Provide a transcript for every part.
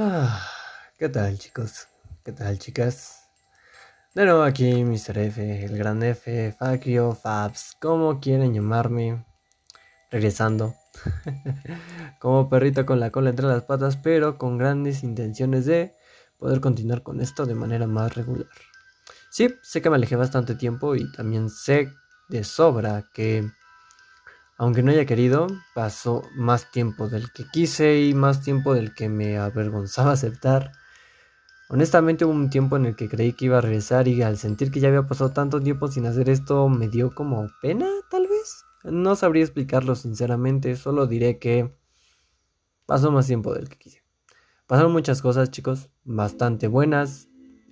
Ah, ¿Qué tal chicos? ¿Qué tal chicas? De nuevo aquí Mr. F, el gran F, Fakio, Fabs, como quieren llamarme, regresando, como perrito con la cola entre las patas, pero con grandes intenciones de poder continuar con esto de manera más regular. Sí, sé que me alejé bastante tiempo y también sé de sobra que aunque no haya querido, pasó más tiempo del que quise y más tiempo del que me avergonzaba aceptar. Honestamente hubo un tiempo en el que creí que iba a regresar y al sentir que ya había pasado tanto tiempo sin hacer esto me dio como pena, tal vez. No sabría explicarlo sinceramente, solo diré que pasó más tiempo del que quise. Pasaron muchas cosas, chicos, bastante buenas,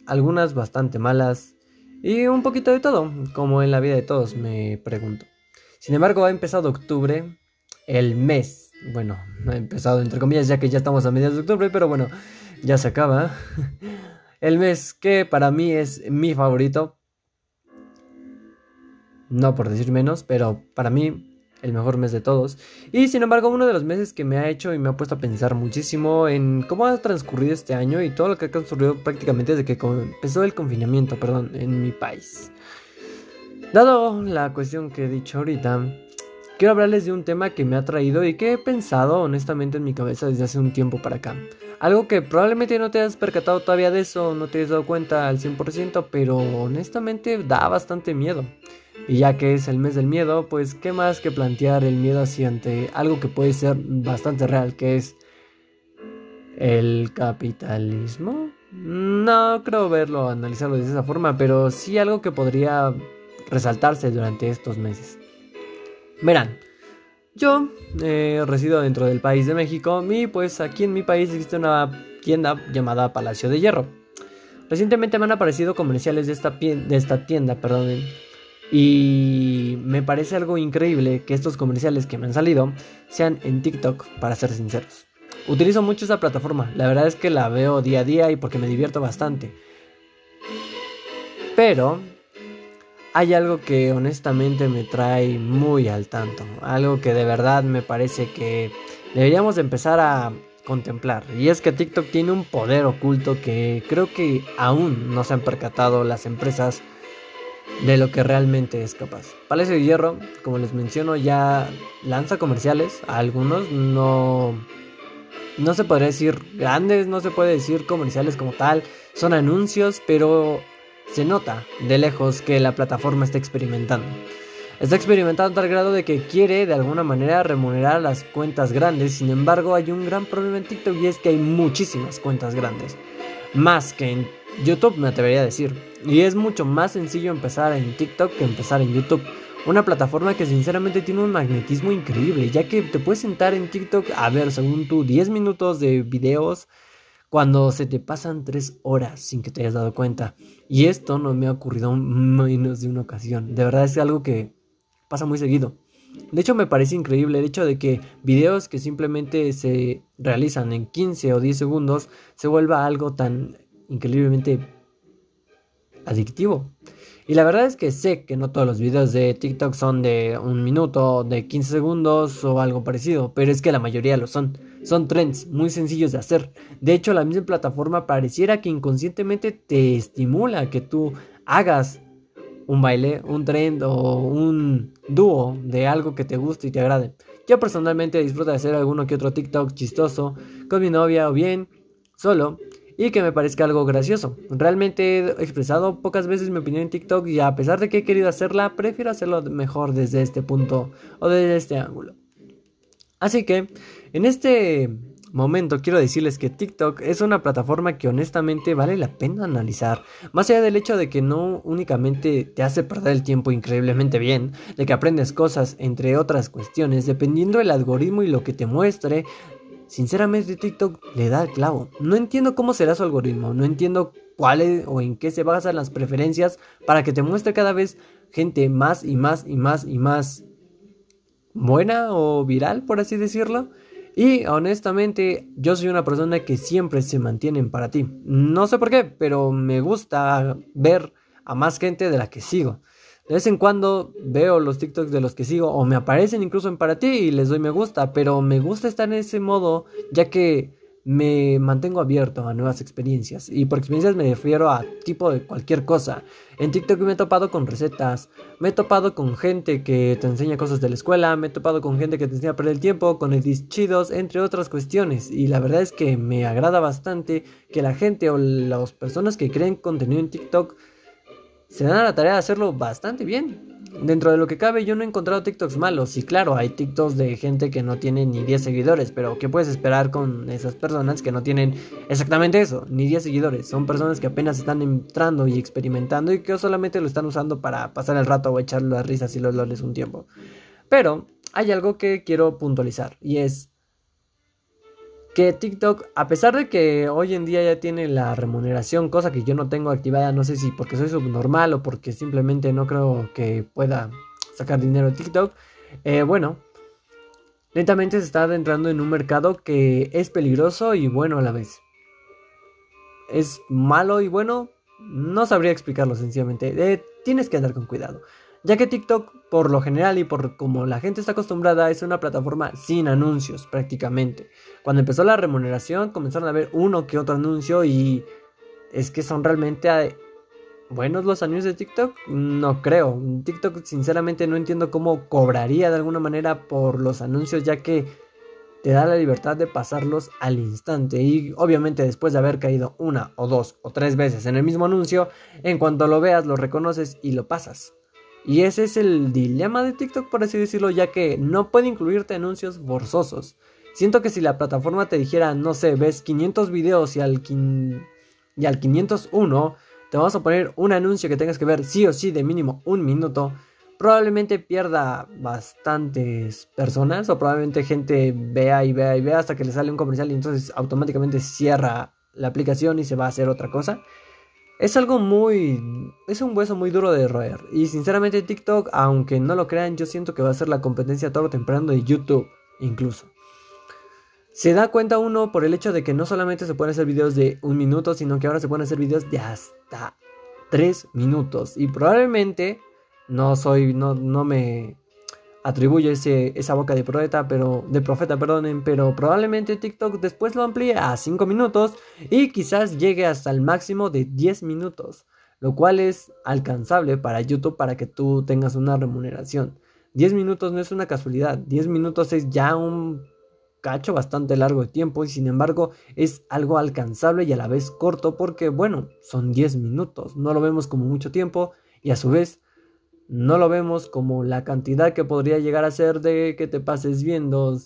algunas bastante malas y un poquito de todo, como en la vida de todos, me pregunto. Sin embargo, ha empezado octubre, el mes. Bueno, ha empezado entre comillas ya que ya estamos a mediados de octubre, pero bueno, ya se acaba. El mes que para mí es mi favorito. No por decir menos, pero para mí el mejor mes de todos. Y sin embargo, uno de los meses que me ha hecho y me ha puesto a pensar muchísimo en cómo ha transcurrido este año y todo lo que ha transcurrido prácticamente desde que empezó el confinamiento, perdón, en mi país. Dado la cuestión que he dicho ahorita, quiero hablarles de un tema que me ha traído y que he pensado honestamente en mi cabeza desde hace un tiempo para acá. Algo que probablemente no te has percatado todavía de eso, no te has dado cuenta al 100%, pero honestamente da bastante miedo. Y ya que es el mes del miedo, pues qué más que plantear el miedo hacia ante algo que puede ser bastante real, que es el capitalismo. No creo verlo, analizarlo de esa forma, pero sí algo que podría resaltarse durante estos meses. Verán, yo eh, resido dentro del país de México y pues aquí en mi país existe una tienda llamada Palacio de Hierro. Recientemente me han aparecido comerciales de esta, de esta tienda, perdón, y me parece algo increíble que estos comerciales que me han salido sean en TikTok, para ser sinceros. Utilizo mucho esa plataforma, la verdad es que la veo día a día y porque me divierto bastante. Pero hay algo que honestamente me trae muy al tanto, algo que de verdad me parece que deberíamos empezar a contemplar. Y es que TikTok tiene un poder oculto que creo que aún no se han percatado las empresas de lo que realmente es capaz. Palacio de Hierro, como les menciono, ya lanza comerciales, a algunos no no se podría decir grandes, no se puede decir comerciales como tal, son anuncios, pero se nota de lejos que la plataforma está experimentando. Está experimentando a tal grado de que quiere de alguna manera remunerar las cuentas grandes, sin embargo hay un gran problema en TikTok y es que hay muchísimas cuentas grandes. Más que en YouTube me atrevería a decir. Y es mucho más sencillo empezar en TikTok que empezar en YouTube. Una plataforma que sinceramente tiene un magnetismo increíble, ya que te puedes sentar en TikTok a ver según tú 10 minutos de videos cuando se te pasan tres horas sin que te hayas dado cuenta. Y esto no me ha ocurrido menos de una ocasión. De verdad es algo que pasa muy seguido. De hecho, me parece increíble el hecho de que videos que simplemente se realizan en 15 o 10 segundos se vuelva algo tan increíblemente adictivo. Y la verdad es que sé que no todos los videos de TikTok son de un minuto, de 15 segundos o algo parecido, pero es que la mayoría lo son. Son trends muy sencillos de hacer. De hecho, la misma plataforma pareciera que inconscientemente te estimula que tú hagas un baile, un trend o un dúo de algo que te guste y te agrade. Yo personalmente disfruto de hacer alguno que otro TikTok chistoso con mi novia o bien solo y que me parezca algo gracioso. Realmente he expresado pocas veces mi opinión en TikTok y a pesar de que he querido hacerla, prefiero hacerlo mejor desde este punto o desde este ángulo. Así que, en este momento quiero decirles que TikTok es una plataforma que honestamente vale la pena analizar. Más allá del hecho de que no únicamente te hace perder el tiempo increíblemente bien, de que aprendes cosas entre otras cuestiones, dependiendo del algoritmo y lo que te muestre, Sinceramente TikTok le da el clavo. No entiendo cómo será su algoritmo, no entiendo cuál es, o en qué se basan las preferencias para que te muestre cada vez gente más y más y más y más buena o viral, por así decirlo. Y honestamente, yo soy una persona que siempre se mantiene para ti. No sé por qué, pero me gusta ver a más gente de la que sigo. De vez en cuando veo los TikToks de los que sigo o me aparecen incluso en para ti y les doy me gusta, pero me gusta estar en ese modo ya que me mantengo abierto a nuevas experiencias. Y por experiencias me refiero a tipo de cualquier cosa. En TikTok me he topado con recetas, me he topado con gente que te enseña cosas de la escuela, me he topado con gente que te enseña a perder el tiempo, con edits chidos, entre otras cuestiones. Y la verdad es que me agrada bastante que la gente o las personas que creen contenido en TikTok se dan a la tarea de hacerlo bastante bien. Dentro de lo que cabe, yo no he encontrado TikToks malos. Y claro, hay TikToks de gente que no tiene ni 10 seguidores. Pero ¿qué puedes esperar con esas personas que no tienen exactamente eso? Ni 10 seguidores. Son personas que apenas están entrando y experimentando y que solamente lo están usando para pasar el rato o echar las risas y los loles un tiempo. Pero hay algo que quiero puntualizar. Y es que TikTok, a pesar de que hoy en día ya tiene la remuneración, cosa que yo no tengo activada, no sé si porque soy subnormal o porque simplemente no creo que pueda sacar dinero de TikTok, eh, bueno, lentamente se está adentrando en un mercado que es peligroso y bueno a la vez. Es malo y bueno, no sabría explicarlo sencillamente. Eh, tienes que andar con cuidado ya que TikTok por lo general y por como la gente está acostumbrada es una plataforma sin anuncios prácticamente. Cuando empezó la remuneración comenzaron a ver uno que otro anuncio y es que son realmente eh, buenos los anuncios de TikTok. No creo. TikTok sinceramente no entiendo cómo cobraría de alguna manera por los anuncios ya que te da la libertad de pasarlos al instante y obviamente después de haber caído una o dos o tres veces en el mismo anuncio, en cuanto lo veas lo reconoces y lo pasas. Y ese es el dilema de TikTok, por así decirlo, ya que no puede incluirte anuncios forzosos. Siento que si la plataforma te dijera, no sé, ves 500 videos y al, y al 501 te vamos a poner un anuncio que tengas que ver sí o sí de mínimo un minuto, probablemente pierda bastantes personas o probablemente gente vea y vea y vea hasta que le sale un comercial y entonces automáticamente cierra la aplicación y se va a hacer otra cosa. Es algo muy... Es un hueso muy duro de roer. Y sinceramente TikTok, aunque no lo crean, yo siento que va a ser la competencia todo temprano de YouTube, incluso. Se da cuenta uno por el hecho de que no solamente se pueden hacer videos de un minuto, sino que ahora se pueden hacer videos de hasta tres minutos. Y probablemente no soy, no, no me atribuye ese, esa boca de profeta, pero de profeta, perdonen, pero probablemente TikTok después lo amplíe a 5 minutos y quizás llegue hasta el máximo de 10 minutos, lo cual es alcanzable para YouTube para que tú tengas una remuneración. 10 minutos no es una casualidad, 10 minutos es ya un cacho bastante largo de tiempo y sin embargo es algo alcanzable y a la vez corto porque bueno, son 10 minutos, no lo vemos como mucho tiempo y a su vez no lo vemos como la cantidad que podría llegar a ser de que te pases viendo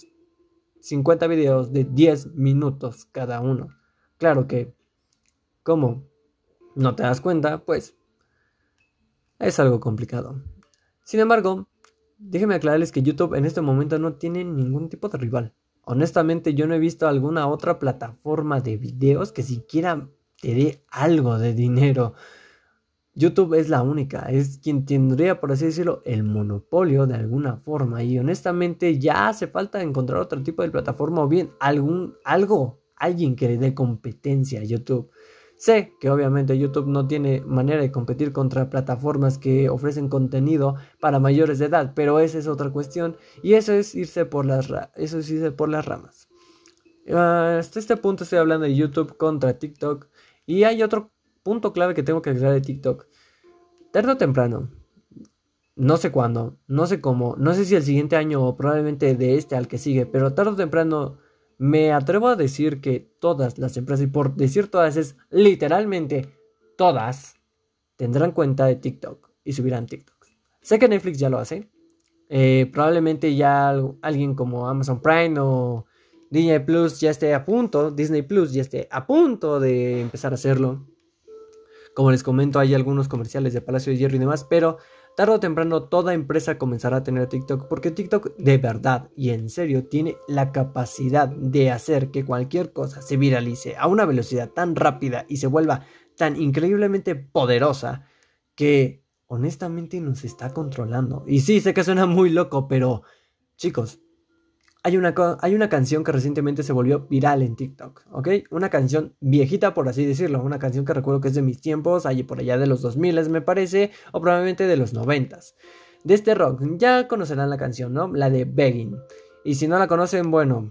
50 videos de 10 minutos cada uno. Claro que, como no te das cuenta, pues es algo complicado. Sin embargo, déjenme aclararles que YouTube en este momento no tiene ningún tipo de rival. Honestamente, yo no he visto alguna otra plataforma de videos que siquiera te dé algo de dinero. YouTube es la única, es quien tendría, por así decirlo, el monopolio de alguna forma. Y honestamente ya hace falta encontrar otro tipo de plataforma o bien algún, algo, alguien que le dé competencia a YouTube. Sé que obviamente YouTube no tiene manera de competir contra plataformas que ofrecen contenido para mayores de edad, pero esa es otra cuestión y eso es irse por las, eso es irse por las ramas. hasta este punto estoy hablando de YouTube contra TikTok y hay otro punto clave que tengo que agregar de TikTok. Tarde o temprano, no sé cuándo, no sé cómo, no sé si el siguiente año o probablemente de este al que sigue, pero tarde o temprano me atrevo a decir que todas las empresas, y por decir todas es literalmente todas, tendrán cuenta de TikTok y subirán TikTok. Sé que Netflix ya lo hace. Eh, probablemente ya alguien como Amazon Prime o Disney Plus ya esté a punto, Disney Plus ya esté a punto de empezar a hacerlo. Como les comento, hay algunos comerciales de Palacio de Hierro y demás, pero tarde o temprano toda empresa comenzará a tener TikTok porque TikTok de verdad y en serio tiene la capacidad de hacer que cualquier cosa se viralice a una velocidad tan rápida y se vuelva tan increíblemente poderosa que honestamente nos está controlando. Y sí, sé que suena muy loco, pero chicos, hay una, hay una canción que recientemente se volvió viral en TikTok, ¿ok? Una canción viejita, por así decirlo, una canción que recuerdo que es de mis tiempos, allí por allá de los 2000 me parece, o probablemente de los 90 de este rock. Ya conocerán la canción, ¿no? La de Begging. Y si no la conocen, bueno,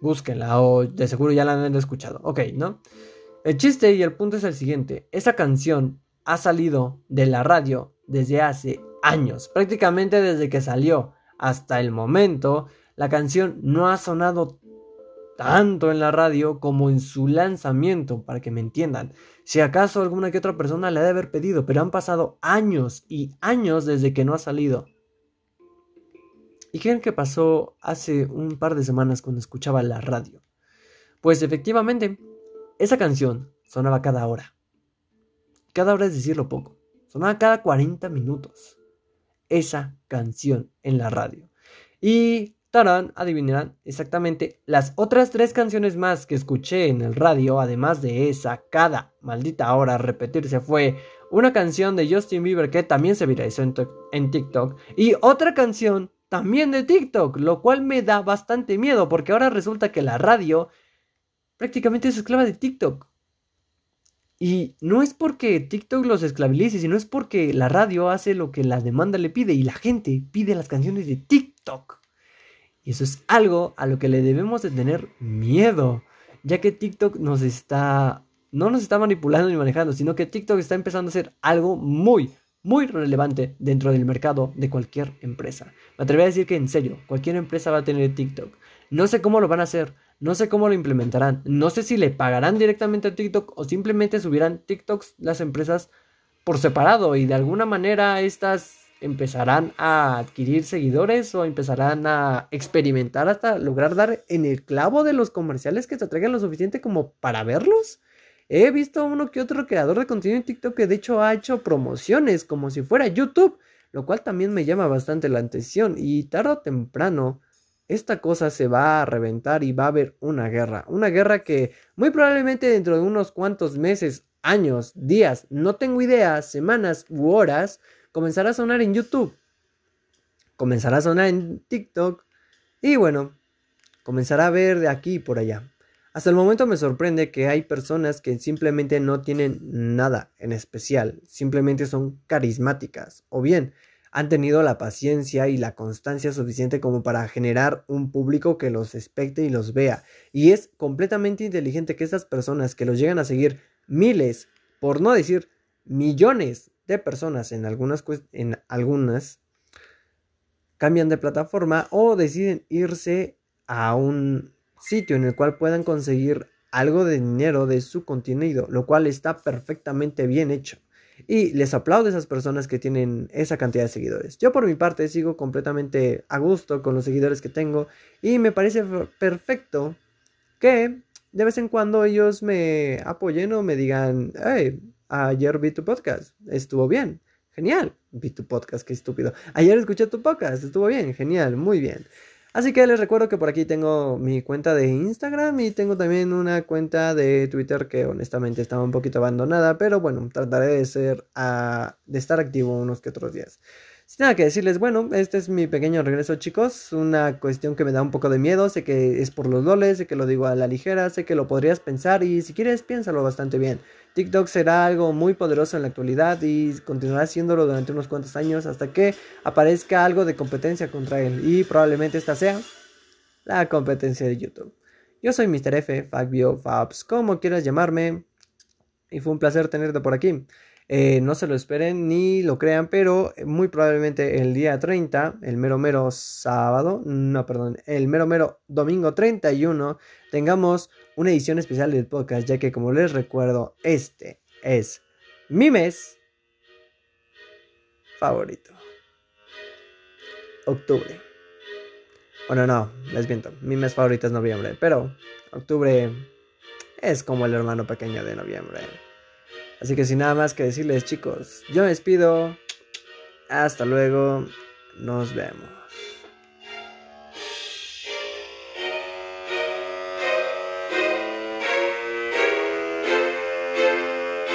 Búsquenla o de seguro ya la han escuchado. Ok, ¿no? El chiste y el punto es el siguiente. Esa canción ha salido de la radio desde hace años. Prácticamente desde que salió hasta el momento, la canción no ha sonado tanto en la radio como en su lanzamiento, para que me entiendan. Si acaso alguna que otra persona le ha de haber pedido, pero han pasado años y años desde que no ha salido. ¿Y qué creen que pasó hace un par de semanas cuando escuchaba la radio? Pues efectivamente, esa canción sonaba cada hora. Cada hora es decirlo poco. Sonaba cada 40 minutos. Esa canción en la radio. Y tarán, adivinarán exactamente las otras tres canciones más que escuché en el radio, además de esa, cada maldita hora repetirse fue una canción de Justin Bieber que también se viralizó en, en TikTok y otra canción también de TikTok, lo cual me da bastante miedo porque ahora resulta que la radio prácticamente es esclava de TikTok. Y no es porque TikTok los esclavice, sino es porque la radio hace lo que la demanda le pide y la gente pide las canciones de TikTok. Eso es algo a lo que le debemos de tener miedo, ya que TikTok nos está no nos está manipulando ni manejando, sino que TikTok está empezando a ser algo muy, muy relevante dentro del mercado de cualquier empresa. Me atrevería a decir que en serio, cualquier empresa va a tener TikTok. No sé cómo lo van a hacer, no sé cómo lo implementarán, no sé si le pagarán directamente a TikTok o simplemente subirán TikToks las empresas por separado y de alguna manera estas empezarán a adquirir seguidores o empezarán a experimentar hasta lograr dar en el clavo de los comerciales que te traigan lo suficiente como para verlos. He visto uno que otro creador de contenido en TikTok que de hecho ha hecho promociones como si fuera YouTube, lo cual también me llama bastante la atención y tarde o temprano esta cosa se va a reventar y va a haber una guerra, una guerra que muy probablemente dentro de unos cuantos meses, años, días, no tengo idea, semanas u horas, comenzará a sonar en YouTube, comenzará a sonar en TikTok y bueno, comenzará a ver de aquí y por allá. Hasta el momento me sorprende que hay personas que simplemente no tienen nada en especial, simplemente son carismáticas o bien han tenido la paciencia y la constancia suficiente como para generar un público que los expecte y los vea. Y es completamente inteligente que estas personas que los llegan a seguir miles, por no decir millones de personas en algunas, en algunas cambian de plataforma o deciden irse a un sitio en el cual puedan conseguir algo de dinero de su contenido, lo cual está perfectamente bien hecho. Y les aplaudo a esas personas que tienen esa cantidad de seguidores. Yo por mi parte sigo completamente a gusto con los seguidores que tengo y me parece perfecto que de vez en cuando ellos me apoyen o me digan, hey, ayer vi tu podcast, estuvo bien, genial, vi tu podcast, qué estúpido. Ayer escuché tu podcast, estuvo bien, genial, muy bien. Así que les recuerdo que por aquí tengo mi cuenta de Instagram y tengo también una cuenta de Twitter que honestamente estaba un poquito abandonada, pero bueno, trataré de ser ah, de estar activo unos que otros días. Sin nada que decirles, bueno, este es mi pequeño regreso, chicos. Una cuestión que me da un poco de miedo. Sé que es por los doles, sé que lo digo a la ligera, sé que lo podrías pensar y si quieres, piénsalo bastante bien. TikTok será algo muy poderoso en la actualidad y continuará haciéndolo durante unos cuantos años hasta que aparezca algo de competencia contra él. Y probablemente esta sea la competencia de YouTube. Yo soy Mr. F, Fabio, Fabs, como quieras llamarme. Y fue un placer tenerte por aquí. Eh, no se lo esperen ni lo crean, pero muy probablemente el día 30, el mero mero sábado, no, perdón, el mero mero domingo 31, tengamos una edición especial del podcast, ya que como les recuerdo, este es mi mes favorito. Octubre. Bueno, no, les miento. Mi mes favorito es noviembre, pero octubre es como el hermano pequeño de noviembre. Así que sin nada más que decirles chicos, yo me despido. Hasta luego. Nos vemos.